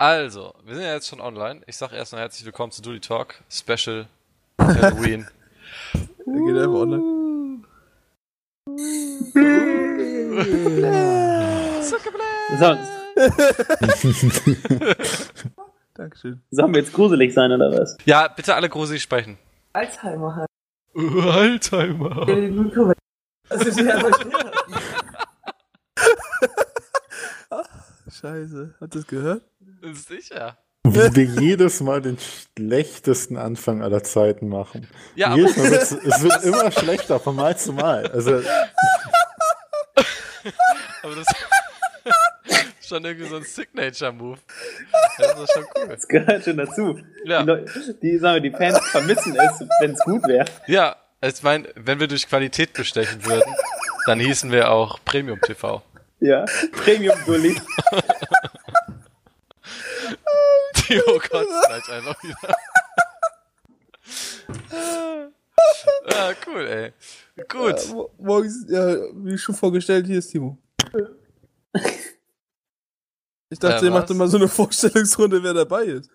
Also, wir sind ja jetzt schon online. Ich sag erstmal herzlich willkommen zu Doody Talk Special Halloween. Er geht einfach online. Sonst. Dankeschön. Sollen wir jetzt gruselig sein oder was? Ja, bitte alle gruselig sprechen. Alzheimer. Alzheimer. Das ist ja Scheiße. Hat das gehört? Sicher. Wie wir jedes Mal den schlechtesten Anfang aller Zeiten machen. Ja, aber, jedes Mal wird's, es wird immer schlechter von Mal zu Mal. Also, aber das ist schon irgendwie so ein Signature-Move. Das ist schon cool. Das gehört schon dazu. Ja. Die, sagen wir, die Fans vermissen es, wenn es gut wäre. Ja, ich meine, wenn wir durch Qualität bestechen würden, dann hießen wir auch Premium TV. Ja. Premium Bully. Kotzt gleich einfach wieder. ah, cool, ey. Gut. Ja, mo- morgens, ja, wie schon vorgestellt, hier ist Timo. Ich dachte, Äh, ihr macht immer so eine Vorstellungsrunde, wer dabei ist.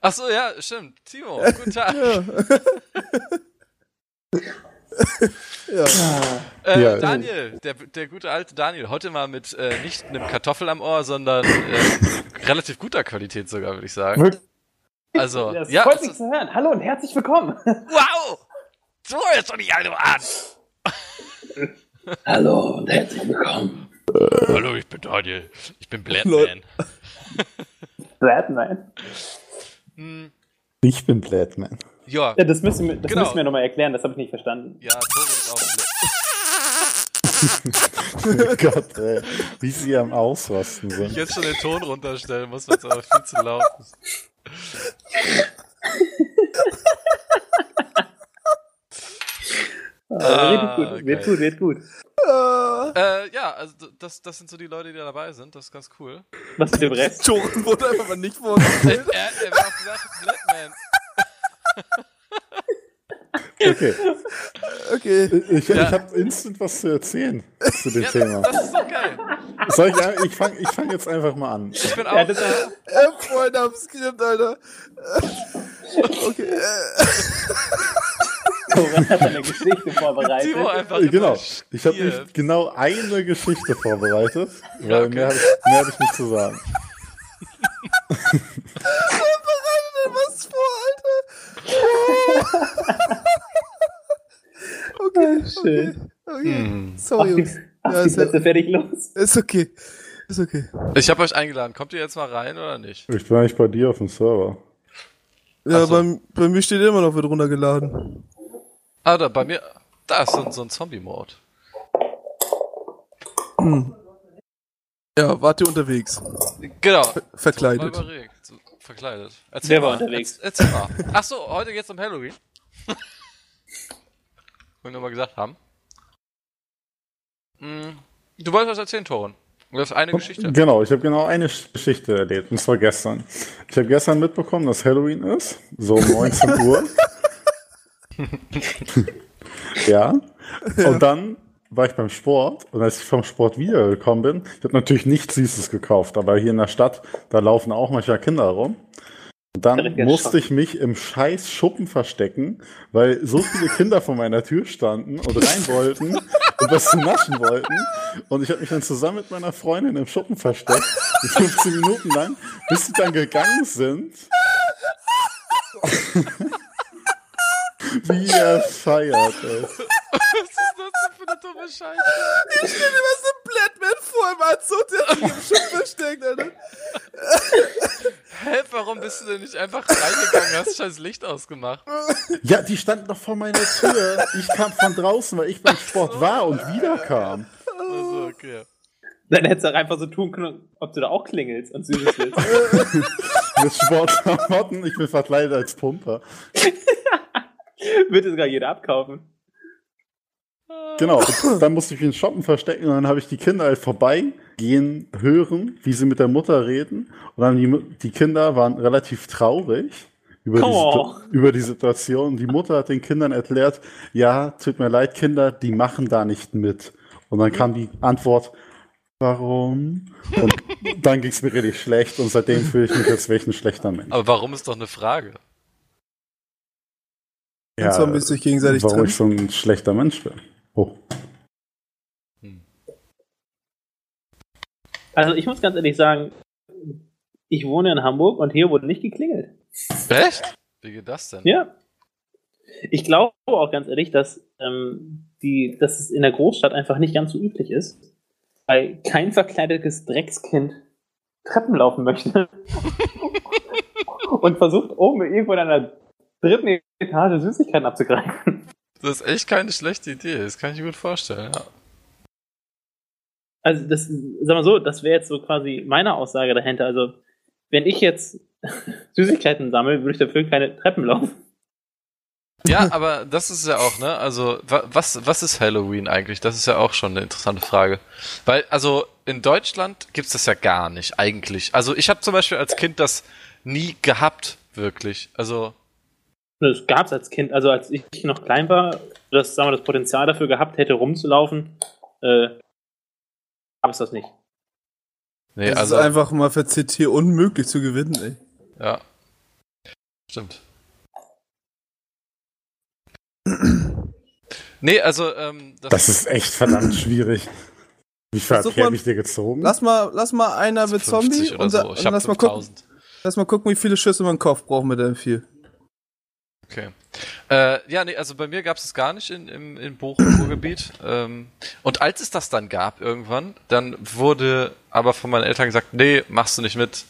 Ach so, ja, stimmt. Timo, guten Tag. Ja. ja. Äh, Ja. Daniel, der, der gute alte Daniel, heute mal mit äh, nicht einem Kartoffel am Ohr, sondern äh, relativ guter Qualität sogar, würde ich sagen. Also, Das ja, freut es mich zu hören. Hallo und herzlich willkommen. wow! So ist doch nicht alle an! Hallo und herzlich willkommen. Hallo, ich bin Daniel. Ich bin Leute. Bladman. Batman. Hm, ich bin Bladman. Ja, Ja, das müssen wir, das Genau. müssen wir nochmal erklären, das habe ich nicht verstanden. ja, Tore ist auch Bla- Oh Gott, ey. Wie sie am Ausrasten Ich sind. jetzt schon den Ton runterstellen muss, weil es aber viel zu laut ist. Ah, wird gut, wird geil. gut, wird gut. Äh, ja, also das, das sind so die Leute, die da dabei sind. Das ist ganz coul. Was mit dem Rest? Toren wurde einfach mal nicht Er, vorgestellt. er, er wäre auch gesagt, Bladman. Okay, Okay. ich, Ja. ich habe instant was zu erzählen zu dem Ja, Thema. das ist doch geil. Soll ich, ein- ich fange ich fang jetzt einfach mal an. Ich bin Ja, auch. das war, Äh, Freunde am Skript, Alter. Okay. Äh, Corinne hat eine Geschichte vorbereitet. Timo einfach Genau, ich habe nämlich genau eine Geschichte vorbereitet, weil Ja, okay. mehr habe ich, mehr hab ich nicht zu sagen. bereitet denn was vor, Alter? Okay, Schön. okay. okay. Hm. Sorry, die, Jungs. ach, Ja, die Plätze fertig los. ist okay. Ist okay. Ich habe euch eingeladen. Kommt ihr jetzt mal rein oder nicht? Ich bin eigentlich bei dir auf dem Server. Ja, so. bei, bei mir steht immer noch, wird runtergeladen. Ah, da bei mir. Da ist so, ein- so ein Zombie-Mode. Ja, wart ihr unterwegs? Genau. Verkleidet. Verkleidet. Erzähl Wer mal. war unterwegs? Erz- Erzähl mal. Ach so, heute geht's um Halloween. Wollen wir mal gesagt haben. Hm, Du wolltest was erzählen, Toren. Das ist eine Geschichte. Genau, ich habe genau eine Sch- Geschichte erlebt, und zwar gestern. Ich habe gestern mitbekommen, dass Halloween ist, so um 19 Uhr. ja. Und dann war ich beim Sport und als ich vom Sport wiedergekommen bin, ich habe natürlich nichts Süßes gekauft, aber hier in der Stadt, da laufen auch manchmal Kinder rum. Und dann musste ich mich im scheiß Schuppen verstecken, weil so viele Kinder vor meiner Tür standen und rein wollten und was zu naschen wollten. Und ich habe mich dann zusammen mit meiner Freundin im Schuppen versteckt, 15 Minuten lang, bis sie dann gegangen sind. Wie er feiert, ey. Dumme Scheiße? Ich stell dir was im Bladman vor, im Anzug, der sich im Schutt versteckt, Alter. Hä, warum bist du denn nicht einfach reingegangen, hast scheiß Licht ausgemacht? Ja, die standen noch vor meiner Tür. Ich kam von draußen, weil ich beim Sport war und wiederkam. Also, okay. Dann hättest du auch einfach so tun können, ob du da auch klingelst und süßes willst. Mit Sportklamotten, ich bin verkleidet als Pumper. Würde sogar jeder abkaufen. Genau, dann musste ich mich in den Shoppen verstecken und dann habe ich die Kinder halt vorbeigehen hören, wie sie mit der Mutter reden. Und dann die, die Kinder waren relativ traurig über die, Oh. Über die Situation. Die Mutter hat den Kindern erklärt, ja, tut mir leid, Kinder, die machen da nicht mit. Und dann kam die Antwort, warum? Und dann ging es mir richtig schlecht und seitdem fühle ich mich, als wäre ich ein schlechter Mensch. Aber warum ist doch eine Frage? Und Zombies sich gegenseitig warum trennen. ich so ein schlechter Mensch bin. Oh. Also ich muss ganz ehrlich sagen, ich wohne in Hamburg und hier wurde nicht geklingelt. Echt? Wie geht das denn? Ja. Ich glaube auch ganz ehrlich, dass, ähm, die, dass es in der Großstadt einfach nicht ganz so üblich ist, weil kein verkleidetes Dreckskind Treppen laufen möchte und versucht oben irgendwo in einer dritten Etage Süßigkeiten abzugreifen. Das ist echt keine schlechte Idee. Das kann ich mir gut vorstellen. Ja. Also das, sag mal so, das wäre jetzt so quasi meine Aussage dahinter. Also wenn ich jetzt Süßigkeiten sammle, würde ich dafür keine Treppen laufen. Ja, aber das ist ja auch, ne? Also, wa was, was ist Halloween eigentlich? Das ist ja auch schon eine interessante Frage. Weil, also, in Deutschland gibt's das ja gar nicht, eigentlich. Also, ich habe zum Beispiel als Kind das nie gehabt, wirklich. Also, Das gab es als Kind, also als ich noch klein war, das, sagen wir, das Potenzial dafür gehabt hätte, rumzulaufen, äh, gab es das nicht. nee, Das also, ist einfach mal für CT unmöglich zu gewinnen, ey. ja. Stimmt. Nee, also, ähm, das, Das ist echt verdammt schwierig. Wie viel habe ich dir gezogen? Lass mal, lass mal einer mit 50 Zombie und, so. und hab lass mal gucken, 5000. lass mal gucken, wie viele Schüsse man im Kopf braucht mit dem viel. Okay. Äh, ja, nee, also bei mir gab es es gar nicht in, im, in Bochum Ruhrgebiet. Ähm, und als es das dann gab irgendwann, dann wurde aber von meinen Eltern gesagt, nee, machst du nicht mit.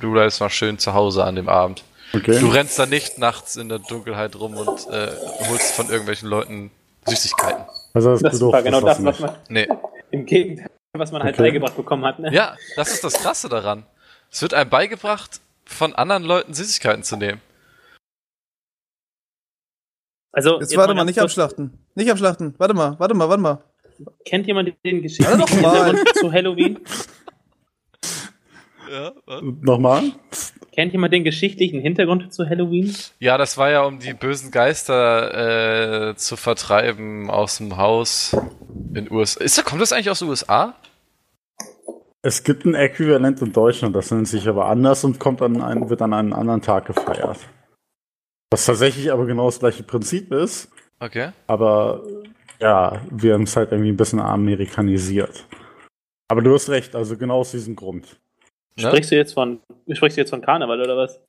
Du bleibst mal schön zu Hause an dem Abend. Okay. Du rennst da nicht nachts in der Dunkelheit rum und äh, holst von irgendwelchen Leuten Süßigkeiten. Also das, Das war genau das, was man Nee. im Gegenteil, was man halt Okay. beigebracht bekommen hat. Ne? Ja, das ist das Krasse daran. Es wird einem beigebracht, von anderen Leuten Süßigkeiten zu nehmen. Also, Jetzt warte mal, nicht abschlachten. Nicht abschlachten. Warte mal, warte mal, warte mal. Kennt jemand den mal. Hintergrund zu Halloween? Ja, was? Nochmal? Kennt jemand den geschichtlichen Hintergrund zu Halloween? Ja, das war ja, um die bösen Geister äh, zu vertreiben aus dem Haus in USA. Ist, kommt das eigentlich aus den USA? Es gibt ein Äquivalent in Deutschland, das nennt sich aber anders und kommt an einen, wird an einem anderen Tag gefeiert. Was tatsächlich aber genau das gleiche Prinzip ist, Okay. aber ja, wir haben es halt irgendwie ein bisschen amerikanisiert. Aber du hast recht, also genau aus diesem Grund. Ne? Sprichst du jetzt von, sprichst du jetzt von Karneval oder was?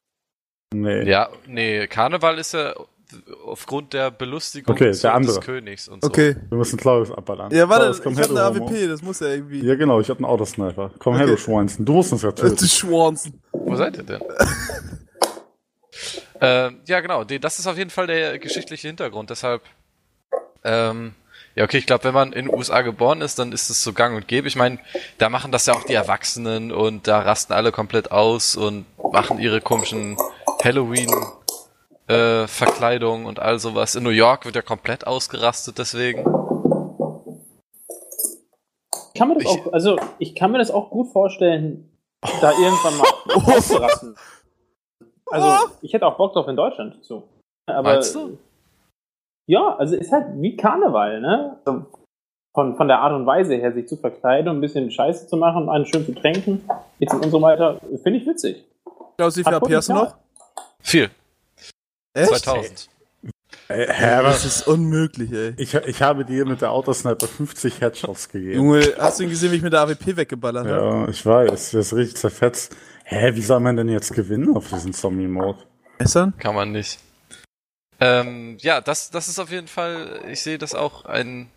Nee. Ja, nee, Karneval ist ja aufgrund der Belustigung Okay, der des Königs und so. Okay. Wir müssen Claudius abballern. Ja, warte, komm ich her, hab du eine Homo. AWP, das muss ja irgendwie. Ja, genau, ich hab einen Autosniper. Komm her, Okay. du Schweinsten. Du musst uns ja töten. die Schwanzen. Wo seid ihr denn? ähm, ja, genau. Das ist auf jeden Fall der geschichtliche Hintergrund. Deshalb, ähm, ja, okay, ich glaube, wenn man in den USA geboren ist, dann ist es so gang und gäbe. Ich meine, da machen das ja auch die Erwachsenen und da rasten alle komplett aus und machen ihre komischen Halloween äh, Verkleidungen und all sowas. In New York wird ja komplett ausgerastet deswegen. Ich kann mir das Ich- auch, also ich kann mir das auch gut vorstellen, da irgendwann mal auszurasten. Also ich hätte auch Bock drauf in Deutschland so. Aber Meinst du? ja, also ist halt wie Karneval, ne? So Von, von der Art und Weise her, sich zu verkleiden und ein bisschen Scheiße zu machen, einen schön zu tränken, jetzt und so weiter, finde ich witzig. Klaus, wie viel Hat AP hast du noch? Viel. Echt? 2000. Ey, hä, Das ist unmöglich, ey. Ich, ich habe dir mit der Autosniper 50 Headshots gegeben. Junge, hast du ihn gesehen, wie ich mit der AWP weggeballert habe? Ja, ich weiß, das ist richtig zerfetzt. Hä, wie soll man denn jetzt gewinnen auf diesen Zombie-Mode? Messern? Kann man nicht. Ähm, ja, das, das ist auf jeden Fall, ich sehe das auch ein,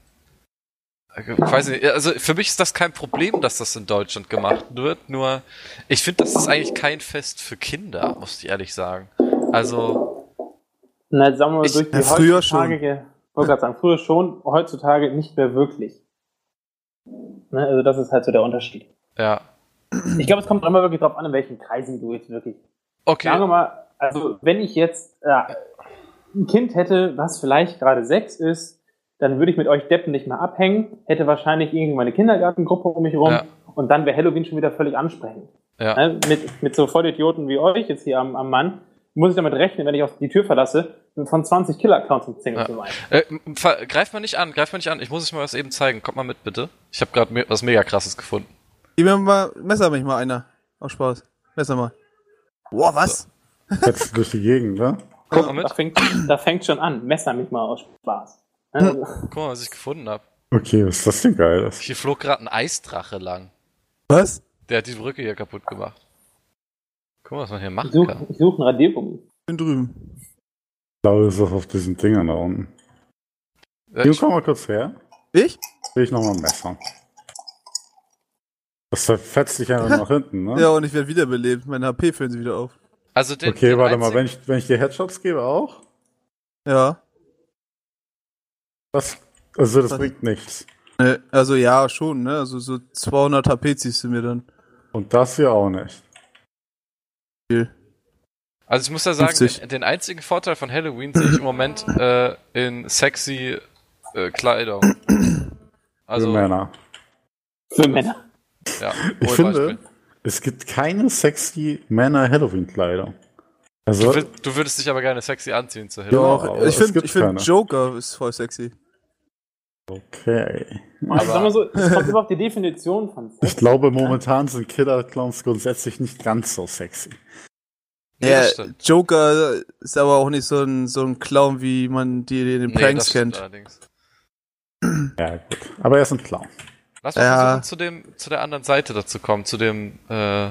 ich weiß nicht, also für mich ist das kein Problem, dass das in Deutschland gemacht wird, nur ich finde, das ist eigentlich kein Fest für Kinder, muss ich ehrlich sagen. Also, Na, sagen wir mal, Ich- durch die Ja, früher heutzutage, ich wollte gerade sagen, früher schon, heutzutage nicht mehr wirklich. Ne, also das ist halt so der Unterschied. ja. Ich glaube, es kommt immer wirklich drauf an, in welchen Kreisen du jetzt wirklich Okay. Sagen wir mal, also wenn ich jetzt äh, ein Kind hätte, was vielleicht gerade sechs ist, dann würde ich mit euch Deppen nicht mehr abhängen, hätte wahrscheinlich irgendwie meine Kindergartengruppe um mich rum Ja. und dann wäre Halloween schon wieder völlig ansprechend. Ja. Ne? Mit, mit so Vollidioten wie euch jetzt hier am, am Mann muss ich damit rechnen, wenn ich auch die Tür verlasse, von 20 Killer-Accounts im Single Ja. zu sein. Äh, greif mal nicht an, greif mal nicht an. Ich muss euch mal was eben zeigen. Kommt mal mit, bitte. Ich habe gerade me was mega krasses gefunden. Gib mir mal, messer mich mal einer. Aus Spaß. Messer mal. Boah, was? Jetzt durch die Gegend, ne? Kommt mal. Da fängt, da fängt schon an. Messer mich mal aus Spaß. Also, Guck mal, was ich gefunden habe. Okay, was ist das denn Geiles? Hier flog gerade ein Eisdrache lang. Was? Der hat die Brücke hier kaputt gemacht. Guck mal, was man hier machen ich suche kann. ich such einen Radiergummi. Bin drüben. Ich glaube, das ist auf diesen Dingern da unten. Äh, Hier, ich, komm mal kurz her. Ich? Will ich nochmal Messer. Das verfetzt dich einfach nach hinten, ne? Ja, und ich werde wiederbelebt. Meine HP füllen sie wieder auf. also den, Okay, den warte mal, einzigen- wenn ich, wenn ich dir Headshots gebe auch? Ja. Das, also das Was? bringt nichts. Ne, also ja, schon, ne? Also so 200 HP ziehst du mir dann. Und das hier auch nicht. Also ich muss ja sagen, 50. den, den einzigen Vorteil von Halloween sehe ich im Moment äh, in sexy äh, Kleidung. Für Also, Männer. Für Männer. Ja. Ich finde, Beispiel. es gibt keine sexy Männer-Halloween-Kleidung. Also, Du, du würdest dich aber gerne sexy anziehen zu Ja, Halloween. Doch, aber ich finde find. Joker ist voll sexy. okay. Also sagen wir so, es kommt immer auf die Definition von Sex. Ich glaube, momentan sind Killer-Clowns grundsätzlich nicht ganz so sexy. Nee, Ja, stimmt. Joker ist aber auch nicht so ein, so ein Clown, wie man die in den Nee, Pranks das stimmt kennt. allerdings. Ja, gut. Aber er ist ein Clown. Lass mal Ja. versuchen, zu, dem, zu der anderen Seite dazu kommen, zu dem, äh,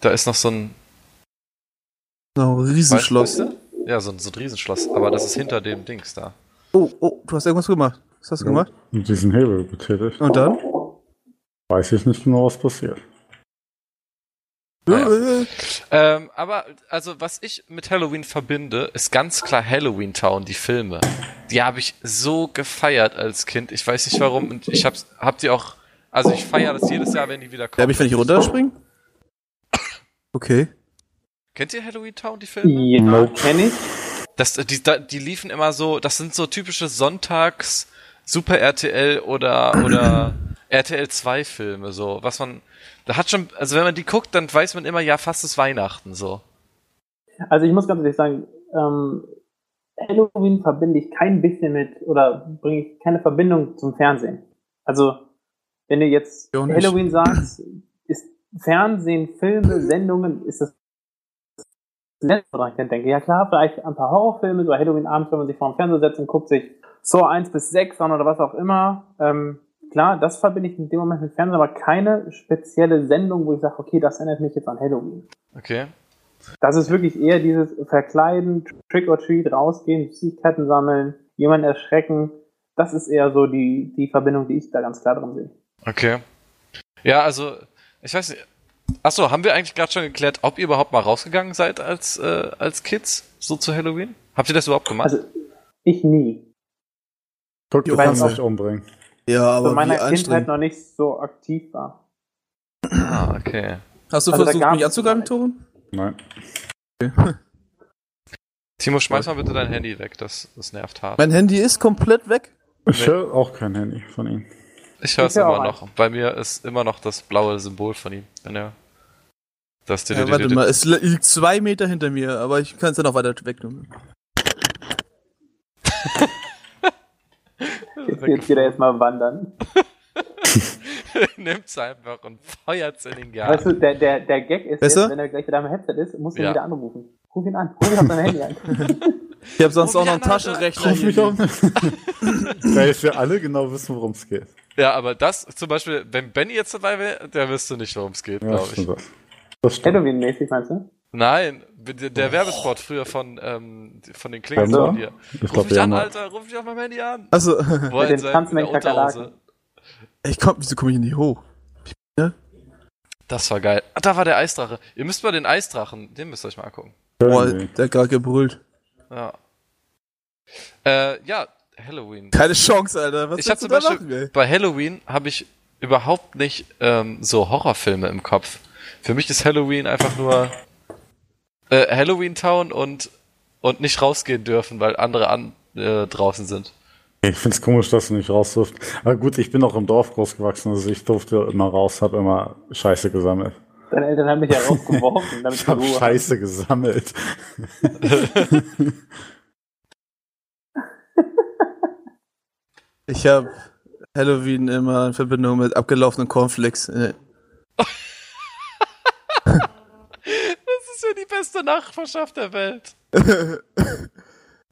da ist noch so ein, So, ein Riesenschloss. Weißt du? ja, so ein, so ein Riesenschloss, aber das ist hinter dem Dings da. Oh, oh, du hast irgendwas gemacht. Was hast du gemacht? Und diesen Hebel betätigt. Und dann? Weiß ich nicht genau, was passiert. Naja. Äh, Ähm, aber, also, was ich mit Halloween verbinde, ist ganz klar Halloween Town, die Filme. Die habe ich so gefeiert als Kind. Ich weiß nicht warum. Und ich hab's, hab die auch, also ich feiere das jedes Jahr, wenn die wieder kommen. Darf ich, wenn ich runterspringen? Okay. Kennt ihr Halloween Town, die Filme? Ja, Nope. kenn ich. Das, die, die liefen immer so, das sind so typische Sonntags Super RTL oder, oder RTL 2 Filme, so, was man, da hat schon, also wenn man die guckt, dann weiß man immer, ja, fast ist Weihnachten, so. Also ich muss ganz ehrlich sagen, ähm, Halloween verbinde ich kein bisschen mit oder bringe ich keine Verbindung zum Fernsehen. Also wenn du jetzt Ja, Halloween sagst, ist Fernsehen, Filme, Sendungen, ist das letzte, woran ich dann denke. Ja klar, vielleicht ein paar Horrorfilme, so Halloween-Abend, wenn man sich vor den Fernseher setzt und guckt sich Saw 1 bis 6 an oder was auch immer. Ähm, klar, das verbinde ich in dem Moment mit Fernsehen, aber keine spezielle Sendung, wo ich sage, okay, das erinnert mich jetzt an Halloween. Okay. Das ist wirklich eher dieses Verkleiden, Trick or Treat, rausgehen, Süßigkeiten sammeln, jemanden erschrecken. Das ist eher so die, die Verbindung, die ich da ganz klar drin sehe. Okay. Ja, also, ich weiß nicht. Achso, haben wir eigentlich gerade schon geklärt, ob ihr überhaupt mal rausgegangen seid als, äh, als Kids, so zu Halloween? Habt ihr das überhaupt gemacht? Also ich nie. Guck, du kannst dich umbringen. Ja, Aber in meiner Kindheit noch nicht so aktiv war. ah, okay. Hast du Also versucht, mich anzugreifen, Toren? Nein. Timo, schmeiß mal bitte dein Handy weg, das, das nervt hart. Mein Handy ist komplett weg. Ich höre auch kein Handy von ihm. Ich höre es immer noch. Bei mir ist immer noch das blaue Symbol von ihm. Wenn er das Ja, warte mal, es liegt zwei Meter hinter mir, aber ich kann es dann auch weiter wegnehmen. Jetzt geht er jetzt mal wandern. Nimmt's einfach und feuert's in den Weißt Garten. du, der, der, der Gag ist jetzt, wenn er gleich wieder am Headset ist, musst du ihn Ja. wieder anrufen. Ruf ihn an. Ruf ihn auf dein Handy an. Ich habe sonst Ruf auch noch einen. Taschenrechner. Ruf mich nicht. Weil wir alle genau wissen, worum es geht. Ja, aber das zum Beispiel, wenn Benny jetzt dabei wäre, der wüsste nicht, worum es geht, Ja, glaube ich. Das stimmt. Halloween-mäßig, meinst du? Nein, der, der Werbespot früher von, ähm, von den Klingels Also? von dir. Ich Ruf glaube, mich wir an, Alter, ruf mich auf meinem Handy an. Also, Wo er den in, seinem, in Tanzen der mit Kakerlaken. Ich komm, wieso komme ich nicht hoch? Das war geil. Ah, da war der Eisdrache. Ihr müsst mal den Eisdrachen, den müsst ihr euch mal angucken. Boah, der hat gerade gebrüllt. Ja. Äh, ja, Halloween. Keine Chance, Alter. Was Ich hab zum Beispiel, machen, ey? bei Halloween habe ich überhaupt nicht ähm, so Horrorfilme im Kopf. Für mich ist Halloween einfach nur äh, Halloween Town und und nicht rausgehen dürfen, weil andere an, äh, draußen sind. Ich find's komisch, dass du nicht raus durfst. Aber gut, ich bin auch im Dorf groß gewachsen, also ich durfte immer raus, habe immer Scheiße gesammelt. Deine Eltern haben mich ja rausgeworfen, damit Ich du habe hast. Scheiße gesammelt. Ich habe Halloween immer in Verbindung mit abgelaufenen Cornflakes. Ja die beste Nachbarschaft der Welt.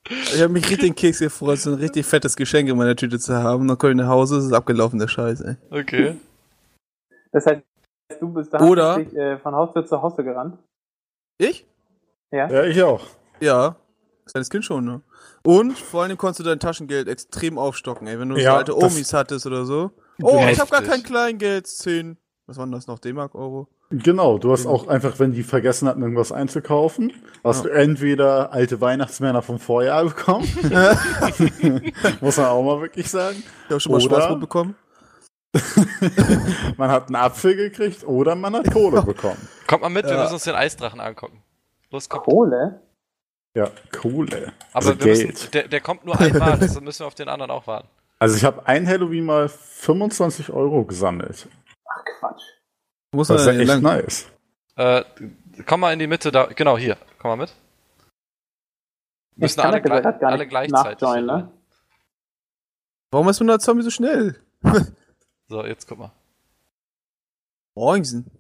Ich habe mich richtig den Keks gefreut, so ein richtig fettes Geschenk in meiner Tüte zu haben. Dann komme ich nach Hause, es ist abgelaufen, der Scheiß, ey. Okay. Das heißt, du bist da Oder- wirklich, äh, von Haustür zu Haustür gerannt. Ich? Ja. Ja, ich auch. Ja. Kleines Kind schon, ne? Und vor allem konntest du dein Taschengeld extrem aufstocken, ey. Wenn du so Ja, alte das- Omis hattest oder so. Oh, ich habe gar Heftig. kein Kleingeld. 10. Was waren das noch? D-Mark, Euro? Genau, du hast auch einfach, wenn die vergessen hatten, irgendwas einzukaufen, hast du entweder alte Weihnachtsmänner vom Vorjahr bekommen. Muss man auch mal wirklich sagen. Ich habe schon mal Oder- Schwarzbrot bekommen. Man hat einen Apfel gekriegt oder man hat Kohle bekommen. Kommt mal mit, wir Ja. müssen uns den Eisdrachen angucken. Los, kommt. Kohle? Ja, Kohle. Aber Also wir müssen, Geld. der, der kommt nur einmal, also müssen wir auf den anderen auch warten. Also ich habe ein Halloween mal 25 Euro gesammelt. Ach Quatsch. Muss Das ist ja echt lang. nice. Äh, komm mal in die Mitte da, genau hier, komm mal mit. Müssen alle, das gleich, gar alle gleichzeitig. nachjoinen, hier ne? Warum ist man da Zombie so schnell? So, jetzt guck mal. Moinsen.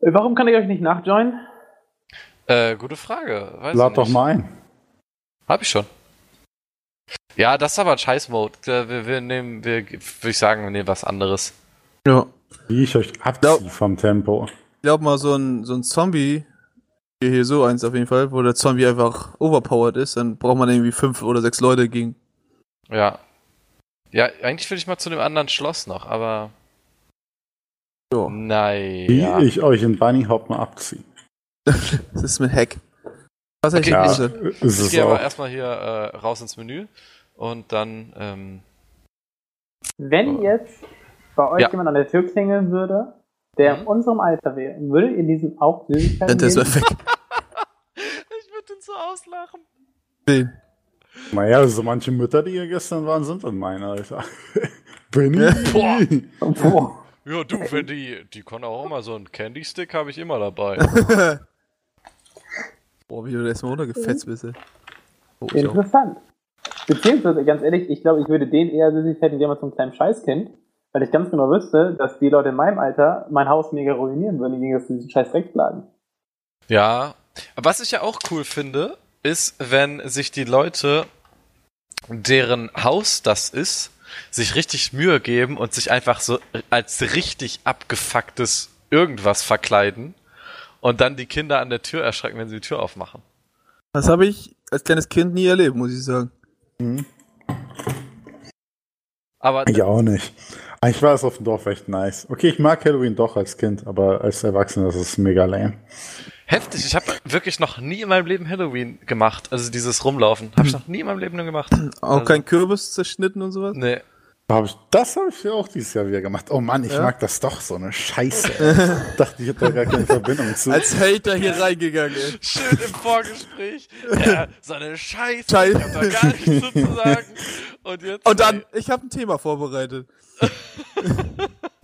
Äh, Warum kann ich euch nicht nachjoinen? Äh, gute Frage. Weiß Lad doch mal ein. Hab ich schon. Ja, das ist aber ein Scheiß-Mode. Äh, Wir, wir nehmen, wir, würde ich sagen, wir nehmen was anderes. Ja. Wie ich euch abziehe vom Tempo. Ich glaube mal, so ein, so ein Zombie, hier, hier so eins auf jeden Fall, wo der Zombie einfach overpowered ist, dann braucht man irgendwie fünf oder sechs Leute gegen. Ja. Ja, eigentlich will ich mal zu dem anderen Schloss noch, aber. Ja. Nein. Wie Ja. ich euch in Bunny Hop mal abziehe. Das ist mit Hack. Was Okay, Ja, ich ist Ich gehe aber erstmal hier äh, raus ins Menü und dann. Ähm, Wenn Oh. jetzt bei euch Ja. jemand an der Tür klingeln würde, der Mhm. in unserem Alter wäre, würdet ihr diesem auch Süßigkeiten Rennt ist geben? perfekt. ich würde ihn so auslachen. Wen? Naja, so manche Mütter, die hier gestern waren, sind in meinem Alter. Benny. Boah. Boah. Ja, du, wenn die. Die kann auch immer so einen Candy Stick habe ich immer dabei. Boah, wie du da erstmal runtergefetzt bist. Oh, ich. Interessant. Beziehungsweise, ganz ehrlich, ich glaube, ich würde den eher Süßigkeiten geben als so ein kleines Scheißkind, weil ich ganz genau wüsste, dass die Leute in meinem Alter mein Haus mega ruinieren würden, gegen das diesen scheiß Dreck schlagen. Ja. Was ich ja auch cool finde, ist, wenn sich die Leute, deren Haus das ist, sich richtig Mühe geben und sich einfach so als richtig abgefucktes irgendwas verkleiden und dann die Kinder an der Tür erschrecken, wenn sie die Tür aufmachen. Das habe ich als kleines Kind nie erlebt, muss ich sagen. Hm, Aber Ich auch nicht. Eigentlich war es auf dem Dorf echt nice. Okay, ich mag Halloween doch als Kind, aber als Erwachsener ist es mega lame. heftig, ich habe wirklich noch nie in meinem Leben Halloween gemacht. Also dieses Rumlaufen. Habe ich noch nie in meinem Leben nur gemacht. Auch Also- kein Kürbis zerschnitten und sowas? Nee. Hab ich, das habe ich ja auch dieses Jahr wieder gemacht. Oh Mann, ich Ja? mag das doch so eine Scheiße. Dachte, ich hätte da gar keine Verbindung zu. Als Hater hier reingegangen, ey. Schön im Vorgespräch. Ja, so eine Scheiße. Scheiße. Ich hab da gar nichts zu sagen. Und jetzt. Und dann, ich habe ein Thema vorbereitet.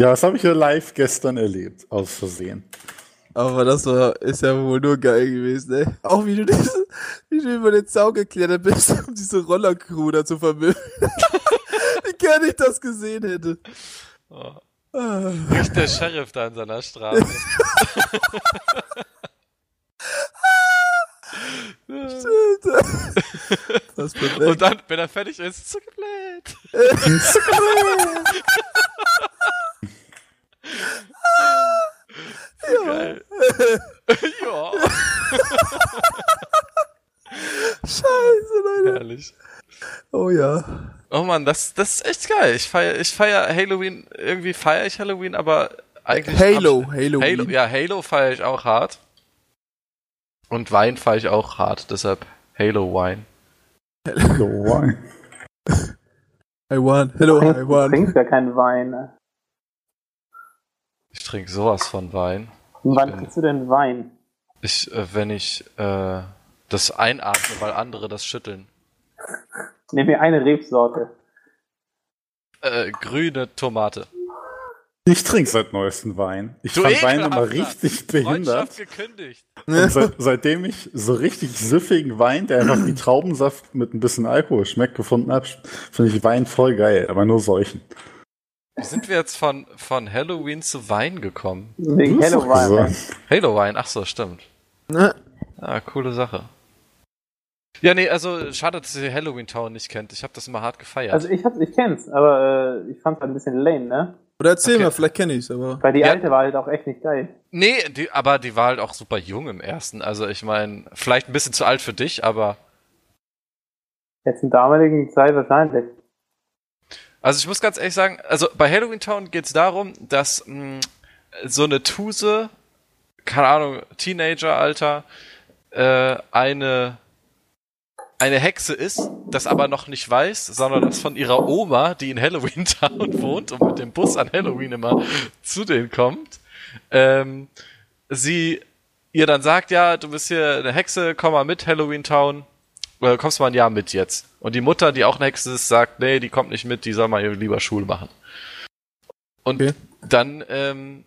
Ja, das habe ich ja live gestern erlebt, aus Versehen. Aber das war, ist ja wohl nur geil gewesen, ey. Auch wie du, diese, wie du über den Zaun geklettert bist, um diese Rollercrew da zu vermögen. Wie gerne ich das gesehen hätte. Oh. Riecht der Sheriff da in seiner Straße. Das ist perfekt. Und dann, wenn er fertig ist, so gebläht. Geil. ja, Scheiße, Leute. herrlich. Oh ja. Oh man, das, das ist echt geil. Ich feier, ich feier Halloween, irgendwie feier ich Halloween, aber eigentlich. Halo, hab- Halo. Halo, ja, Halo feiere ich auch hart. Und Wein feiere ich auch hart, deshalb Halo Wine. So, why? I won. Hello, I Du won. trinkst ja keinen Wein. ne? Ich trinke sowas von Wein. Und wann bin- trinkst du denn Wein? Ich, äh, wenn ich äh, das einatme, weil andere das schütteln. Nimm mir eine Rebsorte. Äh, grüne Tomate. Ich trinke seit neuestem Wein. Ich Du fand Wein immer richtig behindert. Gekündigt. Und seit, seitdem ich so richtig süffigen Wein, der einfach wie Traubensaft mit ein bisschen Alkohol schmeckt, gefunden habe, finde ich Wein voll geil, aber nur solchen. Wie sind wir jetzt von, von Halloween zu Wein gekommen? Wegen Halloween. Wein, ach so, stimmt. Ne? Ah, coole Sache. Ja, nee, also schade, dass ihr Halloween Town nicht kennt. Ich habe das immer hart gefeiert. Also ich, hab's, ich kenn's, aber äh, ich fand's halt ein bisschen lame, ne? Oder erzähl Okay. mal, vielleicht kenne ich's, aber. Weil die Ja. alte war halt auch echt nicht geil. nee, die, aber die war halt auch super jung im ersten. Also ich meine, vielleicht ein bisschen zu alt für dich, aber Jetzt in damaligen Zeit wahrscheinlich. Also ich muss ganz ehrlich sagen, also bei Halloween Town geht es darum, dass mh, so eine Tuse, keine Ahnung, Teenager-Alter, äh, eine eine Hexe ist, das aber noch nicht weiß, sondern das von ihrer Oma, die in Halloween Town wohnt und mit dem Bus an Halloween immer zu denen kommt, ähm, sie ihr dann sagt, ja, du bist hier eine Hexe, komm mal mit Halloween Town, äh, kommst mal ein Jahr mit jetzt. Und die Mutter, die auch eine Hexe ist, sagt, nee, die kommt nicht mit, die soll mal lieber Schule machen. Und Okay. dann ähm,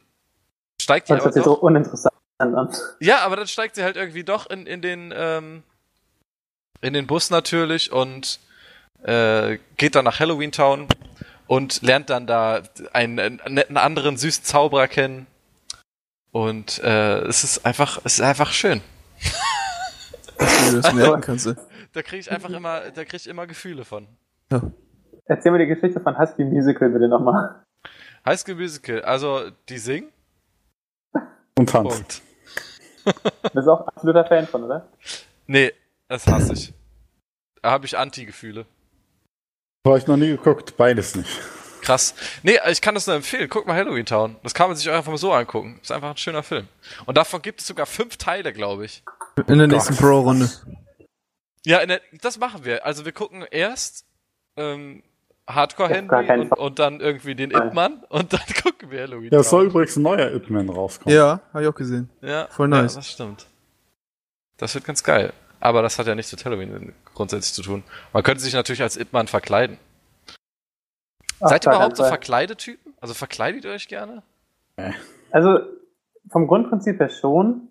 steigt die Das aber sich so doch, uninteressant an. ja, aber dann steigt sie halt irgendwie doch in, in den ähm, in den Bus natürlich und äh, geht dann nach Halloween Town und lernt dann da einen, netten anderen süßen Zauberer kennen. Und äh, es ist einfach, es ist einfach schön. Dass du das merken kannst. Da kriege ich einfach immer, da kriege ich immer Gefühle von. Erzähl mir die Geschichte von Husky Musical bitte nochmal. High School Musical, also die singen. Und Tanz. Punkt. Du bist auch absoluter Fan von, oder? Nee, das hasse ich. Da habe ich Anti-Gefühle. Habe ich noch nie geguckt, beides nicht. Krass. Nee, ich kann das nur empfehlen. Guck mal Halloween Town. Das kann man sich einfach mal so angucken. Ist einfach ein schöner Film. Und davon gibt es sogar fünf Teile, glaube ich. In der nächsten Pro-Runde. Ja, in der, das machen wir. Also wir gucken erst ähm, Hardcore Auf gar Henry keinen und, und dann irgendwie den. Ip-Man und dann gucken wir Halloween Ja, es soll Town. übrigens ein neuer Ip-Man rauskommen. Ja, habe ich auch gesehen. Ja, voll nice. Ja, das stimmt. Das wird ganz geil. Aber das hat ja nichts mit Halloween grundsätzlich zu tun. Man könnte sich natürlich als Ip-Man verkleiden. Auf Seid ihr überhaupt so. Verkleidetypen? Also verkleidet ihr euch gerne? Also vom Grundprinzip her schon.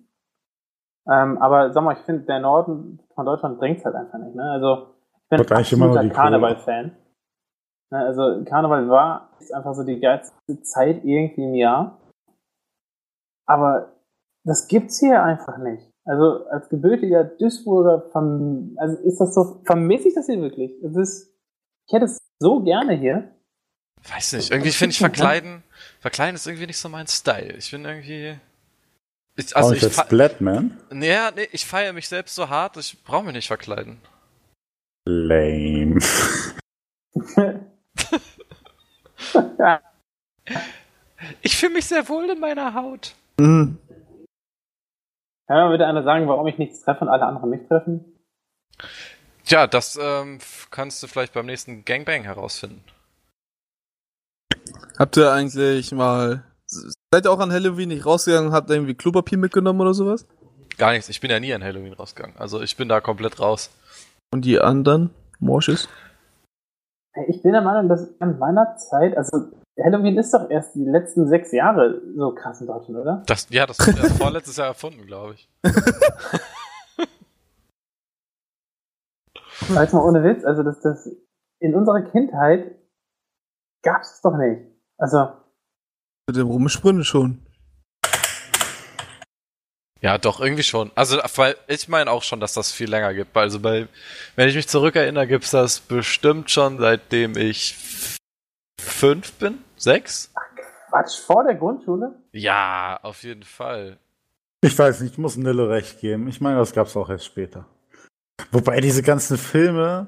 Ähm, aber sag mal, ich finde, der Norden von Deutschland drängt halt einfach nicht. Ne? Also ich bin nur absoluter. Karneval-Fan. Ne, also Karneval war ist einfach so die geilste Zeit irgendwie im Jahr. Aber das gibt's hier einfach nicht. Also als gebürtiger Duisburger, verm also ist das so, vermisse ich das hier wirklich. Es ist, ich hätte es so gerne hier. Weiß nicht. Irgendwie finde ich verkleiden, verkleiden ist irgendwie nicht so mein Style. Ich bin irgendwie, ich, Also also ich ich, Splatman. nee, nee, ich feiere mich selbst so hart, ich brauche mich nicht verkleiden. Lame. Ich fühle mich sehr wohl in meiner Haut. Mhm. Kann mir bitte einer sagen, warum ich nichts treffe und alle anderen nicht treffen? Tja, das ähm, kannst du vielleicht beim nächsten Gangbang herausfinden. Habt ihr eigentlich mal. Seid ihr auch an Halloween nicht rausgegangen und habt irgendwie Klopapier mitgenommen oder sowas? Gar nichts. Ich bin ja nie an Halloween rausgegangen. Also ich bin da komplett raus. Und die anderen? Morsches? Ich bin der Meinung, dass in meiner Zeit, also Halloween ist doch erst die letzten sechs Jahre so krass in Deutschland, oder? Das, ja, das wurde erst vorletztes Jahr erfunden, glaube ich. Sag mal ohne Witz, also das, das in unserer Kindheit gab es doch nicht. Also Mit dem Rumsprünge schon. Ja, doch, irgendwie schon. Also, weil ich meine auch schon, dass das viel länger gibt. Also, bei, wenn ich mich zurückerinnere, gibt's das bestimmt schon seitdem ich fünf bin? Sechs? Quatsch, vor der Grundschule? Ja, auf jeden Fall. Ich weiß nicht, ich muss Nille recht geben. Ich meine, das gab's auch erst später. Wobei diese ganzen Filme,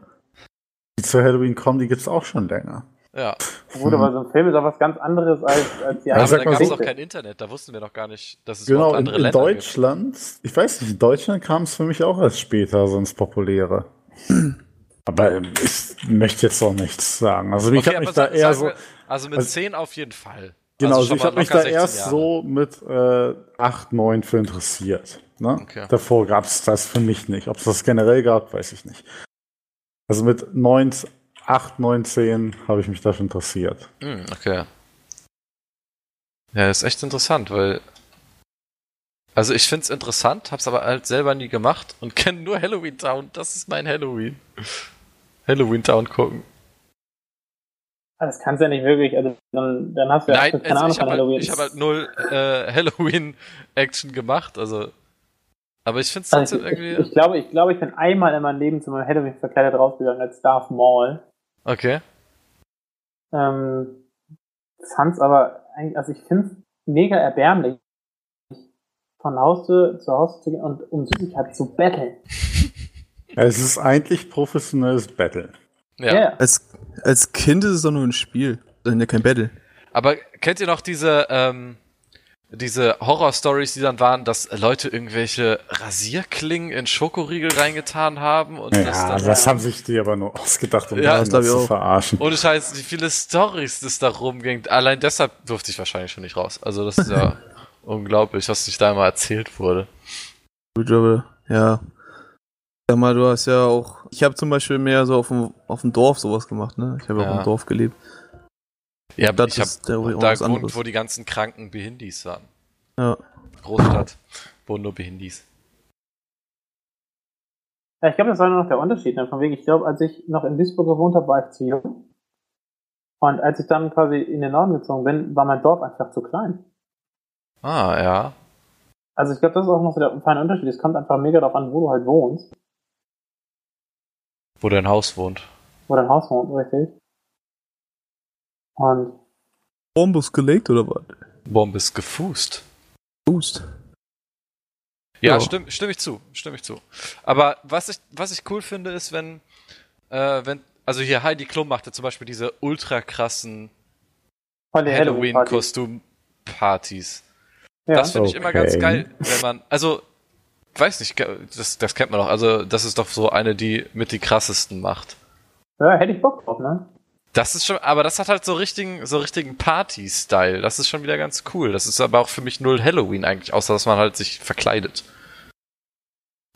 die zu Halloween kommen, die gibt's auch schon länger. Ja. Gut, aber so ein Film ist auch was ganz anderes als, als die Ja, aber sag da gab's so- auch kein Internet. Da wussten wir noch gar nicht, dass es Genau, überhaupt in, andere in Länder Deutschland, ich weiß nicht, in Deutschland kam es für mich auch erst später, so ins Populäre. Aber ich möchte jetzt auch nichts sagen. Also ich habe mich da eher so, wir- also mit also- zehn auf jeden Fall. genau, also also ich habe mich da 16 erst Jahre. so mit äh, 8, 9 für interessiert. Ne? Okay. Davor gab es das für mich nicht. Ob es das generell gab, weiß ich nicht. Also mit 9, 8, 9, 10 habe ich mich dafür interessiert. Hm, okay. Ja, ist echt interessant, weil. Also ich find's interessant, hab's aber halt selber nie gemacht und kenne nur Halloween Town. Das ist mein Halloween. Halloween Town gucken. Ah, Das kannst du ja nicht wirklich, also dann, dann hast du ja Nein, keine also Ahnung ich von habe Halloween. halt, ich hab halt null äh, Halloween-Action gemacht, also. Aber ich find's Also trotzdem ich, ich, irgendwie. ich, glaube, ich glaube, ich bin einmal in meinem Leben zu meinem Halloween verkleidet rausgegangen als Darth Maul. Okay. Ähm, fand's aber eigentlich, also ich finde es mega erbärmlich, von Haustür zu Haustür zu gehen und um Süßigkeit zu betteln. Es ist eigentlich professionelles Battle. Ja. Ja. Als, als Kind ist es doch nur ein Spiel. Dann ja kein Battle. Aber kennt ihr noch diese, ähm, diese Horror-Stories, die dann waren, dass Leute irgendwelche Rasierklingen in Schokoriegel reingetan haben und das Ja, dann. das haben sich die aber nur ausgedacht, um Ja, das das zu auch. verarschen. Ohne Scheiß, wie viele Stories das da rumging. Allein deshalb durfte ich wahrscheinlich schon nicht raus. Also das ist ja unglaublich, was sich da immer erzählt wurde. Gut, aber ja. Sag mal, du hast ja auch. Ich habe zum Beispiel mehr so auf dem, auf dem Dorf sowas gemacht, ne? Ich habe ja. Auch im Dorf gelebt. Ja, Das ich habe ist der auch da gewohnt, anderes. wo die ganzen kranken Behindis waren. Ja. Großstadt, wo nur Behindis. Ja, ich glaube, das war nur noch der Unterschied. Ne? Von wegen, ich glaube, als ich noch in Duisburg gewohnt habe, war ich zu jung. Und als ich dann quasi in den Norden gezogen bin, war mein Dorf einfach zu klein. Ah, ja. Also ich glaube, das ist auch noch so der feine Unterschied. Es kommt einfach mega darauf an, wo du halt wohnst, Wo dein Haus wohnt. wo dein Haus wohnt, richtig. Und Bombus gelegt oder was? Bombe ist gefußt. Boost. Ja, Ja. stimme stimm ich zu, stimme ich zu. Aber was ich, was ich cool finde, ist, wenn, äh, wenn, also hier Heidi Klum machte zum Beispiel diese ultra krassen. Halloween-Kostüm-Partys. Ja. Das finde ich immer ganz Okay. geil, wenn man, also, weiß nicht, das, das kennt man doch, also das ist doch so eine, die mit die krassesten macht. ja, hätte ich Bock drauf, ne? Das ist schon, aber das hat halt so richtigen, so richtigen Party-Style. Das ist schon wieder ganz cool. Das ist aber auch für mich null Halloween eigentlich, außer dass man halt sich verkleidet.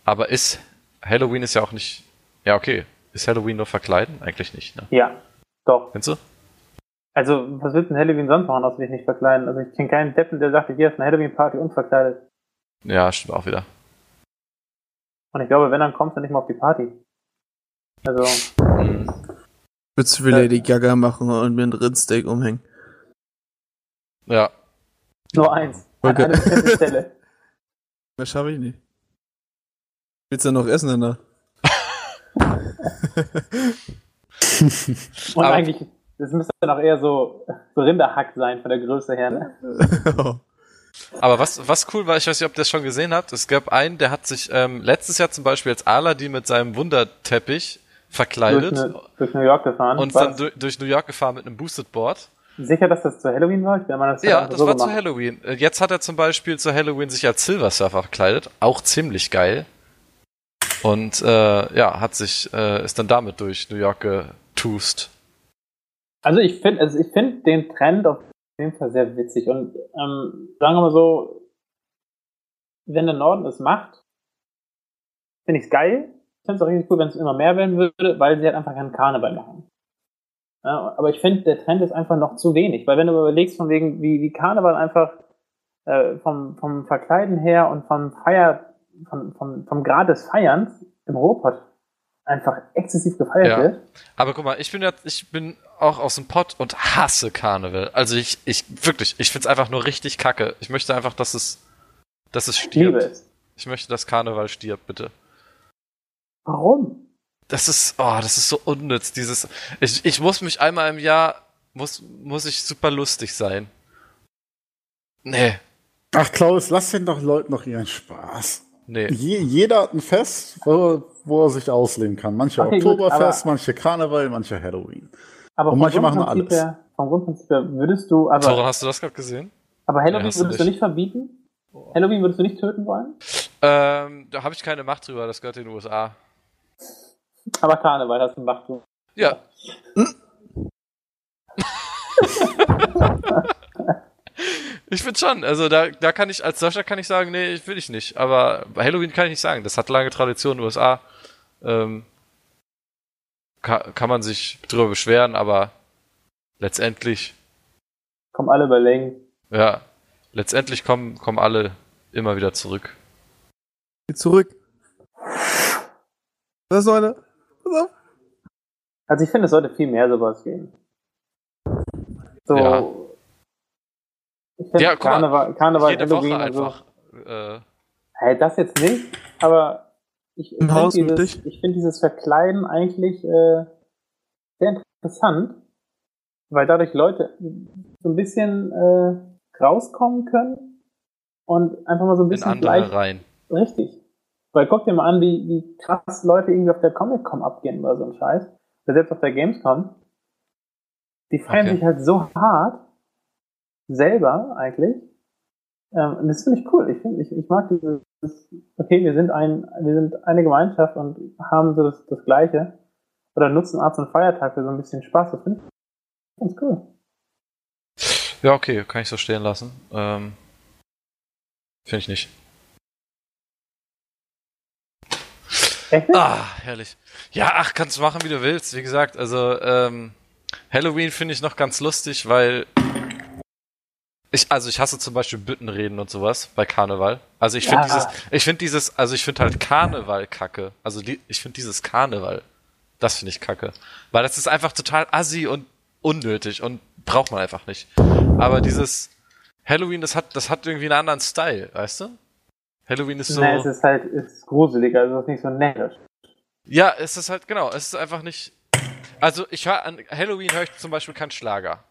Aber ist, Halloween ist ja auch nicht, ja okay, ist Halloween nur verkleiden? Eigentlich nicht, ne? Ja, doch. Kennst du? Also, was willst du denn Halloween sonst machen, außer dich nicht verkleiden? Also, ich kenne keinen Deppen, der sagt, hier ist eine Halloween-Party unverkleidet. Ja, stimmt auch wieder. Und ich glaube, wenn, dann kommst du nicht mal auf die Party. Also, Hm. Würdest du für Lady Gaga machen und mir ein Rindsteak umhängen? Ja. nur eins. An Okay. einer bestimmten Stelle. Das schaffe ich nicht. Willst du noch essen danach? Und Aber- eigentlich, das müsste dann auch eher so, so Rinderhack sein von der Größe her, ne? Aber was, was cool war, ich weiß nicht, ob ihr das schon gesehen habt, es gab einen, der hat sich ähm, letztes Jahr zum Beispiel als Aladdin mit seinem Wunderteppich Durch, verkleidet ne, durch New York gefahren. und Was? dann durch, durch New York gefahren mit einem Boosted Board. Sicher, dass das zu Halloween war? Ich mal das Ja, das so war zu gemacht. Halloween. Äh, Jetzt hat er zum Beispiel zu Halloween sich als Silver Surfer verkleidet, auch ziemlich geil. Und äh, ja, hat sich, äh, ist dann damit durch New York getust. Also ich finde, also ich finde den Trend auf jeden Fall sehr witzig und ähm, sagen wir mal so, wenn der Norden es macht, finde ich es geil. Ich finde es auch richtig cool, wenn es immer mehr werden würde, weil sie halt einfach keinen Karneval machen. Ja, aber ich finde, der Trend ist einfach noch zu wenig, weil wenn du überlegst, von wegen, wie, wie Karneval einfach äh, vom, vom Verkleiden her und vom Feier, vom, vom, vom Grad des Feierns im Ruhrpott einfach exzessiv gefeiert Ja. wird. Aber guck mal, ich bin ja, ich bin auch aus dem Pott und hasse Karneval. Also ich, ich, wirklich, ich find's einfach nur richtig kacke. Ich möchte einfach, dass es, dass es Ich stirbt. es. Ich möchte, dass Karneval stirbt, bitte. Warum? Das ist, oh, das ist so unnütz, dieses, ich, ich muss mich einmal im Jahr, muss, muss ich super lustig sein. Nee, Ach, Klaus, lass den doch Leuten noch ihren Spaß. nee. Je, jeder hat ein Fest, wo, wo er sich ausleben kann. Manche Okay, Oktoberfest, manche Karneval, manche Halloween. Aber Und vom manche machen alles. Her, vom Grundprinzip her würdest du, aber, Toran, hast du das gerade gesehen? aber Halloween du würdest du nicht. verbieten? Halloween würdest du nicht töten wollen? Ähm, da habe ich keine Macht drüber, das gehört den USA. Aber Karneval hast du gemacht. Du. Ja. ich finde schon, also da, da kann ich, als solcher kann ich sagen, nee, ich will ich nicht. Aber bei Halloween kann ich nicht sagen. Das hat lange Tradition in den USA. Ähm, kann, kann man sich drüber beschweren, aber letztendlich, Kommen alle überlegen. ja, letztendlich kommen, kommen alle immer wieder zurück. Geh zurück. Was soll eine? Pass auf. Also ich finde, es sollte viel mehr sowas geben. So. Ja. Ich finde Ja, Karneval, Karneval Jede Woche Halloween und so. einfach. Äh, Hey, das jetzt nicht, aber ich, ich finde dieses, find dieses Verkleiden eigentlich äh, sehr interessant, weil dadurch Leute so ein bisschen äh, rauskommen können und einfach mal so ein in bisschen andere gleich rein. Richtig. Weil guck dir mal an, wie, wie krass Leute irgendwie auf der Comic-Con abgehen oder so ein Scheiß. Oder selbst auf der Gamescom. Die feiern Okay. sich halt so hart selber eigentlich. Ähm, und das finde ich cool. Ich, find, ich, ich mag dieses, okay, wir sind ein, wir sind eine Gemeinschaft und haben so das, das Gleiche. Oder nutzen Arzt und Feiertag für so ein bisschen Spaß. Das finde ich ganz cool. Ja, okay, kann ich so stehen lassen. Ähm, Finde ich nicht. Echt? Ah, herrlich. Ja, ach, kannst du machen, wie du willst. Wie gesagt, also ähm, Halloween finde ich noch ganz lustig, weil ich, also ich hasse zum Beispiel Büttenreden und sowas bei Karneval. Also ich finde Ja. dieses, ich finde dieses, also ich finde halt Karneval kacke. Also die, ich finde dieses Karneval, das finde ich kacke. Weil das ist einfach total assi und unnötig und braucht man einfach nicht. Aber dieses Halloween, das hat, das hat irgendwie einen anderen Style, weißt du? Halloween ist so. Nee, es ist halt es ist gruseliger, also es ist nicht so nett. Ja, es ist halt, genau, es ist einfach nicht. Also ich höre an Halloween höre ich zum Beispiel keinen Schlager.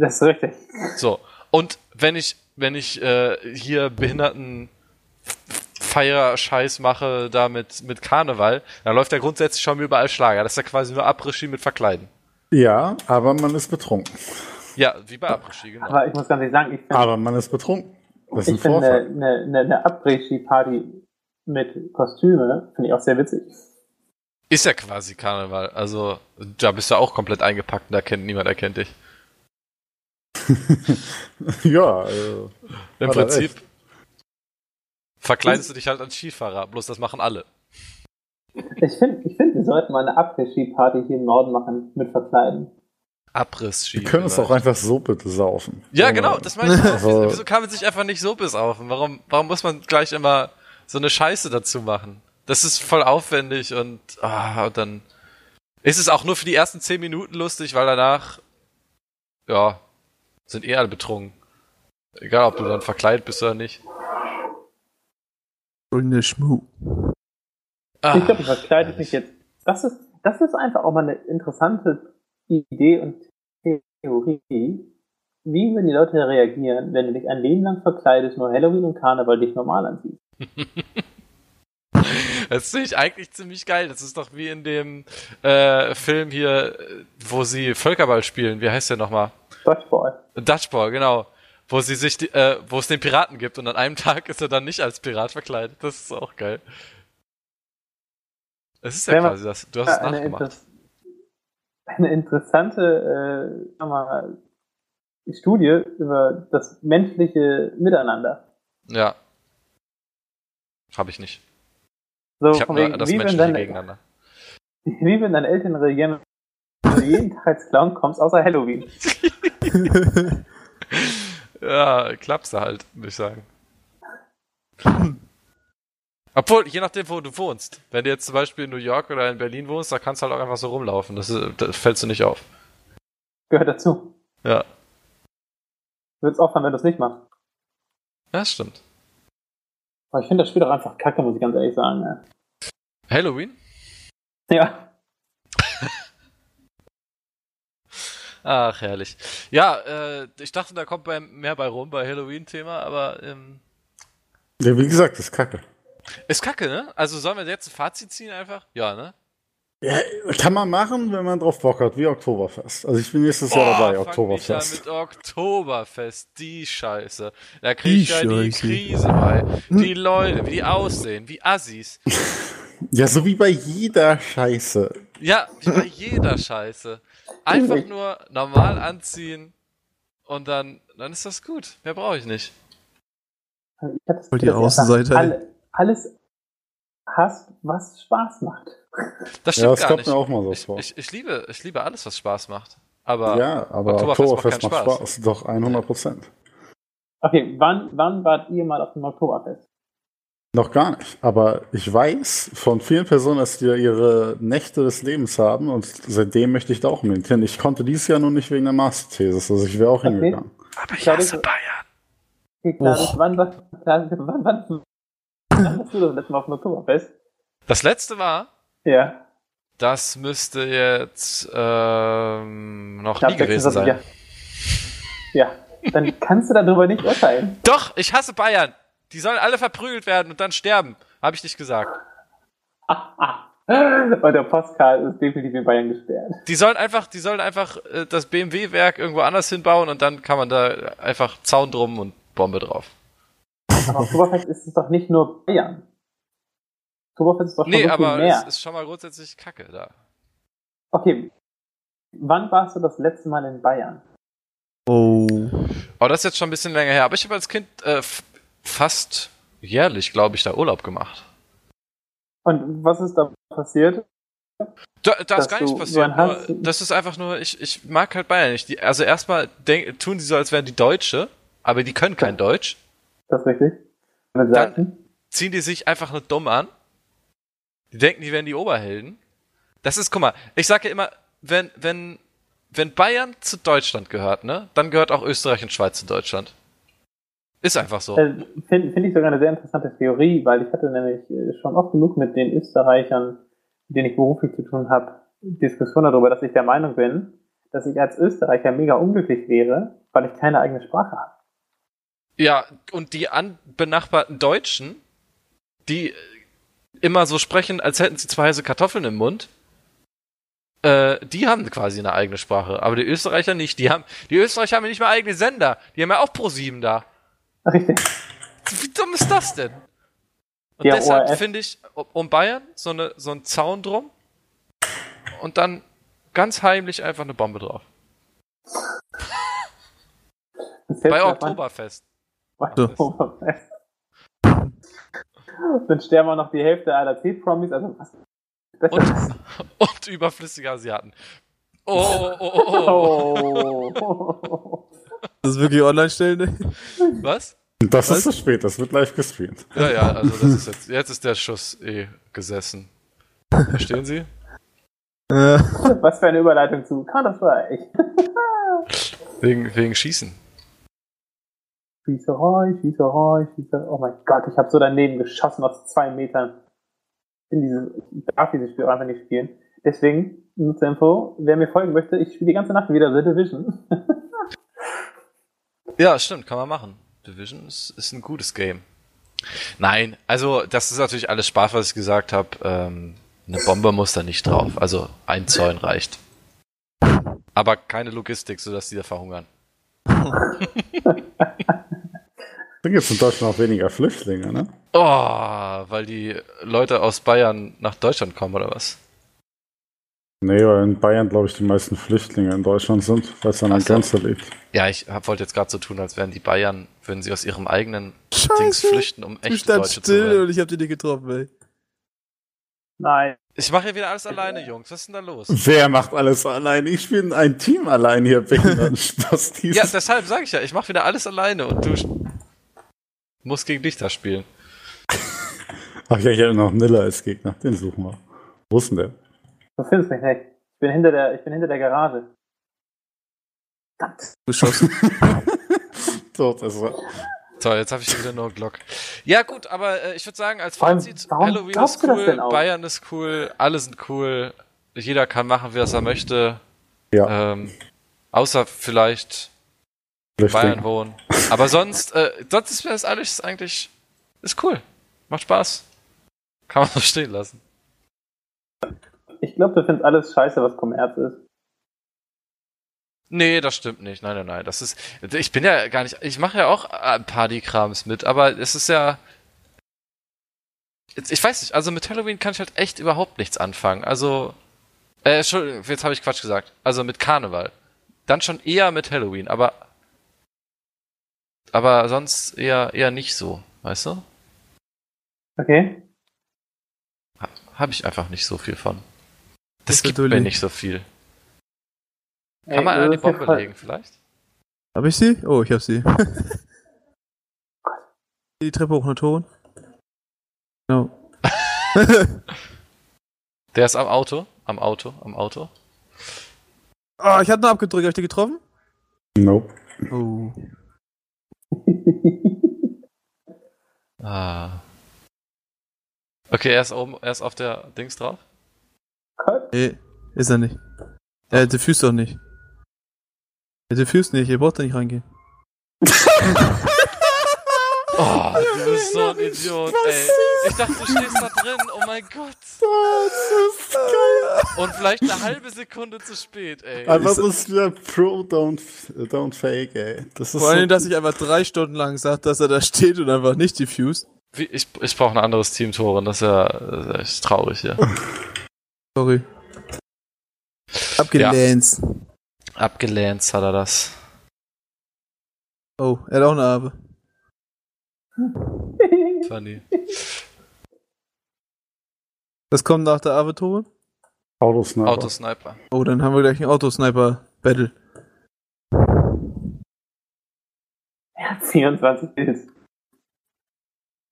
Das ist richtig. So. Und wenn ich, wenn ich äh, hier Behinderten Feier-Scheiß mache da mit, mit Karneval, dann läuft ja grundsätzlich schon überall Schlager. Das ist ja quasi nur Après-Ski mit Verkleiden. Ja, aber man ist betrunken. Ja, wie bei Après-Ski, genau. Aber ich muss ganz ehrlich sagen, ich finde Aber man ist betrunken. Das ist ein ich finde eine, eine, eine, Après-Ski-Party mit Kostüme finde ich auch sehr witzig. Ist ja quasi Karneval. Also, da bist du auch komplett eingepackt und da kennt niemand erkennt dich. ja, also, Im Prinzip verkleidest du dich halt als Skifahrer, bloß das machen alle. Ich finde, ich find, wir sollten mal eine Après-Ski-Party hier im Norden machen mit Verkleiden. Abriss-Ski. wir können es auch einfach so bitte saufen. Ja, genau, das meine ich auch. Also- Wieso, kann man sich einfach nicht so besaufen? Warum, warum muss man gleich immer so eine Scheiße dazu machen? Das ist voll aufwendig und, ah, und dann ist es auch nur für die ersten zehn Minuten lustig, weil danach, ja, sind eh alle betrunken. Egal, ob du dann verkleidet bist oder nicht. Goldene Schmu. Ah, ich glaube, ich verkleide mich jetzt. Das ist, das ist einfach auch mal eine interessante Idee und Theorie. Wie würden die Leute reagieren, wenn du dich ein Leben lang verkleidest, nur Halloween und Karneval dich normal anziehst? Das finde ich eigentlich ziemlich geil. Das ist doch wie in dem äh, Film hier, wo sie Völkerball spielen. Wie heißt der nochmal? Dodgeball. Dutchball, genau. Wo sie sich, die- äh, wo es den Piraten gibt und an einem Tag ist er dann nicht als Pirat verkleidet. Das ist auch geil. Es ist ja Wenn quasi das. Du hast es eine, nachgemacht. Inter eine interessante äh, mal, Studie über das menschliche Miteinander. Ja. Habe ich nicht. So, Ich habe nur das menschliche deine, gegeneinander. wie wenn deine Eltern reagieren, wenn du jeden Tag als Clown kommst, außer Halloween. Ja, klappst du halt, würde ich sagen. Obwohl, je nachdem, wo du wohnst. Wenn du jetzt zum Beispiel in New York oder in Berlin wohnst, da kannst du halt auch einfach so rumlaufen. Das, ist, das fällst du nicht auf. Gehört dazu. Ja. Du würdest aufhören, wenn du es nicht machst. Ja, stimmt. Aber ich finde das Spiel doch einfach kacke, muss ich ganz ehrlich sagen. Ja. Halloween? ja. Ach, herrlich. Ja, äh, ich dachte, da kommt bei, mehr bei rum, bei Halloween-Thema, aber ähm, Ja, wie gesagt, ist kacke. ist kacke, ne? Also sollen wir jetzt ein Fazit ziehen einfach? Ja, ne? Ja, kann man machen, wenn man drauf Bock hat, wie Oktoberfest. Also ich bin nächstes Jahr dabei, Oh, nicht an Oktoberfest. mit Oktoberfest, die Scheiße. Da krieg Die ich ja die. Krise bei. Die Leute, wie die aussehen, wie Assis. Ja, so wie bei jeder Scheiße. Ja, wie bei jeder Scheiße. Einfach nur normal anziehen und dann, dann ist das gut. Mehr brauche ich nicht. Ich hab das Voll die ey. Alle, alles hasst, was Spaß macht. Das Ja, stimmt das gar kommt nicht. mir auch mal so ich, vor. ich, ich, liebe, ich liebe alles, was Spaß macht. aber ja, aber Oktoberfest Oktoberfest, macht macht keinen Spaß. Doch 100 Prozent. Okay, wann, wann wart ihr mal auf dem Oktoberfest? Noch gar nicht. Aber ich weiß von vielen Personen, dass die ihre Nächte des Lebens haben und seitdem möchte ich da auch mit hin. Ich konnte dieses Jahr nur nicht wegen der Masterthesis, also ich wäre auch Okay. hingegangen. aber ich Klar, hasse das- Bayern. Klar, wann, wann, klar, wann, wann, wann warst du das letzte Mal auf dem Oktoberfest? Das letzte war, Ja. das müsste jetzt ähm, noch nie gewesen 26 sein. Jahre. Ja, dann kannst du darüber nicht urteilen. Doch, ich hasse Bayern. Die sollen alle verprügelt werden und dann sterben. Habe ich nicht gesagt. Und der Postcard ist definitiv in Bayern gesperrt. Die sollen einfach, die sollen einfach äh, das BMW-Werk irgendwo anders hinbauen und dann kann man da einfach Zaun drum und Bombe drauf. Aber Oktoberfest ist es doch nicht nur Bayern. Oktoberfest ist doch schon Nee, so viel aber mehr. es ist schon mal grundsätzlich Kacke da. Okay. Wann warst du das letzte Mal in Bayern? Oh. Oh, das ist jetzt schon ein bisschen länger her. Aber ich habe als Kind äh, fast jährlich, glaube ich, da Urlaub gemacht. Und was ist da passiert? Da, da ist gar nichts passiert. Nur, das ist einfach nur, ich, ich mag halt Bayern nicht. Die, also erstmal denk, tun sie so, als wären die Deutsche, aber die können kein Deutsch. Das ist richtig? Dann- Sachsen? Ziehen die sich einfach nur dumm an. Die denken, die wären die Oberhelden. Das ist, guck mal, ich sage ja immer, wenn, wenn, wenn Bayern zu Deutschland gehört, ne, dann gehört auch Österreich und Schweiz zu Deutschland. Ist einfach so. Äh, Finde find ich sogar eine sehr interessante Theorie, weil ich hatte nämlich äh, schon oft genug mit den Österreichern, mit denen ich beruflich zu tun habe, Diskussionen darüber, dass ich der Meinung bin, dass ich als Österreicher mega unglücklich wäre, weil ich keine eigene Sprache habe. Ja, und die benachbarten Deutschen, die immer so sprechen, als hätten sie zwei heiße Kartoffeln im Mund, äh, die haben quasi eine eigene Sprache. Aber die Österreicher nicht. Die haben, die Österreicher haben ja nicht mal eigene Sender. Die haben ja auch Pro7 da. Richtig. Wie dumm ist das denn? Und Ja, deshalb finde ich um- Bayern so, eine, so ein Zaun drum und dann ganz heimlich einfach eine Bombe drauf. Bei Oktoberfest. Bei Oktoberfest. Dann sterben auch noch die Hälfte aller C-Promis, also was? Und, und überflüssige Asiaten. Oh, oh, oh, oh, oh. Oh. Das ist wirklich online stellen, ne? Was? Das Was? ist zu spät, das wird live gestreamt. Ja, ja, also das ist jetzt, jetzt ist der Schuss eh gesessen. Verstehen Sie? Ja. Was für eine Überleitung zu Counter-Strike. Wegen, wegen Schießen. Schießerei, Schießerei, Schießerei. Oh mein Gott, ich habe so daneben geschossen aus zwei Metern. In diese, ich darf dieses Spiel einfach nicht spielen. Deswegen, nur zur Info, wer mir folgen möchte, ich spiele die ganze Nacht wieder The Division. Ja, stimmt, kann man machen. Division ist, ist ein gutes Game. Nein, also das ist natürlich alles Spaß, was ich gesagt habe. Ähm, eine Bombe muss da nicht drauf. Also ein Zäun reicht. Aber keine Logistik, sodass die da verhungern. Dann gibt es in Deutschland auch weniger Flüchtlinge, ne? Oh, weil die Leute aus Bayern nach Deutschland kommen, oder was? Nee, weil in Bayern, glaube ich, die meisten Flüchtlinge in Deutschland sind, weil es an der so. Grenze liegt. Ja, ich hab, wollte jetzt gerade so tun, als wären die Bayern, würden sie aus ihrem eigenen Dings flüchten, um stand Deutsche zu still werden. und ich hab dich nicht getroffen, ey. Nein. Ich mache hier wieder alles alleine, Jungs. Was ist denn da los? Wer macht alles allein? Ich bin ein Team allein hier, Spastis. Ja, deshalb sage ich ja, ich mache wieder alles alleine und du musst gegen dich da spielen. Ach ja, ich hätte noch Nilla als Gegner. Den suchen wir. Wo ist denn der? Du findest mich nicht. Ich bin hinter der, ich bin hinter der Garage. Verdammt. Geschossen. Dort ist er. Toll, jetzt habe ich wieder nur Glock. Ja gut, aber äh, ich würde sagen, als Fazit, Halloween ist das cool? Bayern ist cool, alle sind cool, jeder kann machen, wie er es möchte. Ja, Ähm, außer vielleicht Flüchtling. Bayern wohnen. Aber sonst, äh, sonst ist mir das alles eigentlich, ist cool. Macht Spaß. Kann man so stehen lassen. Ich glaube, du findest alles scheiße, was Kommerz ist. Nee, das stimmt nicht. Nein, nein, nein. Das ist. Ich bin ja gar nicht. Ich mache ja auch äh, Partykrams mit, aber es ist ja. Ich weiß nicht, also mit Halloween kann ich halt echt überhaupt nichts anfangen. Also. Äh, Entschuldigung, jetzt habe ich Quatsch gesagt. Also mit Karneval. Dann schon eher mit Halloween, aber. Aber sonst eher, eher nicht so, weißt du? Okay? Habe ich einfach nicht so viel von. Das ist gibt natürlich- mir nicht so viel. Kann man Ey, ja Bombe legen, vielleicht? Hab ich sie? Oh, ich hab sie. die Treppe hoch nach Toren. Genau. Der ist am Auto. Am Auto, am Auto. oh, ich hab nur abgedrückt. Hab ich die getroffen? Nope. Oh. Ah. Okay, er ist oben, er ist auf der Dings drauf. Gott. Nee, ist er nicht. Er diffust doch nicht. Er diffust nicht, ihr braucht da nicht reingehen. Oh, du bist so ein Idiot, ey. Ich dachte, du stehst da drin. Oh mein Gott. Das ist geil. Und vielleicht eine halbe Sekunde zu spät, ey. Aber das ist wieder Pro Don't, don't Fake, ey. Das ist Vor allem, so, dass ich einfach drei Stunden lang sagt, dass er da steht und einfach nicht diffused. Wie, ich ich brauche ein anderes Team, Toren. Das ist ja das ist echt traurig hier. Sorry. Abgelehnt. Abgelehnt hat er das. Oh, er hat auch eine Arbe. Funny. Das kommt nach der Arbe, Tore? Autosniper. Autosniper. Oh, dann haben wir gleich ein Autosniper-Battle. Er hat 24 Kills.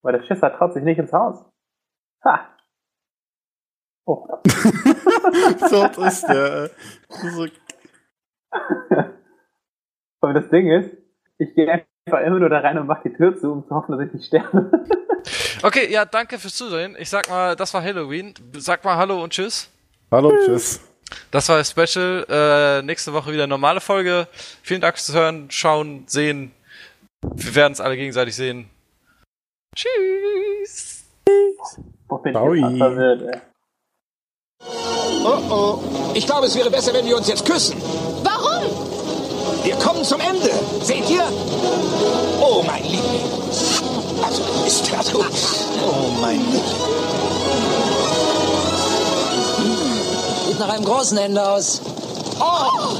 Aber der Schisser traut sich nicht ins Haus. Ha! Oh. das ist der, ey. Das ist so, Aber das Ding ist, ich gehe einfach immer nur da rein und mach die Tür zu, um zu hoffen, dass ich nicht sterbe. Okay, ja, danke fürs Zusehen. Ich sag mal, das war Halloween. Sag mal Hallo und Tschüss. Hallo, tschüss. Das war das Special. Äh, nächste Woche wieder normale Folge. Vielen Dank fürs Hören, Schauen, Sehen. Wir werden es alle gegenseitig sehen. Tschüss. Wo bin Oh oh. Ich glaube, es wäre besser, wenn wir uns jetzt küssen. Warum? Wir kommen zum Ende. Seht ihr? Oh, mein Liebling. Also, ist so. Oh, mein Liebling. Sieht nach einem großen Ende aus. Oh!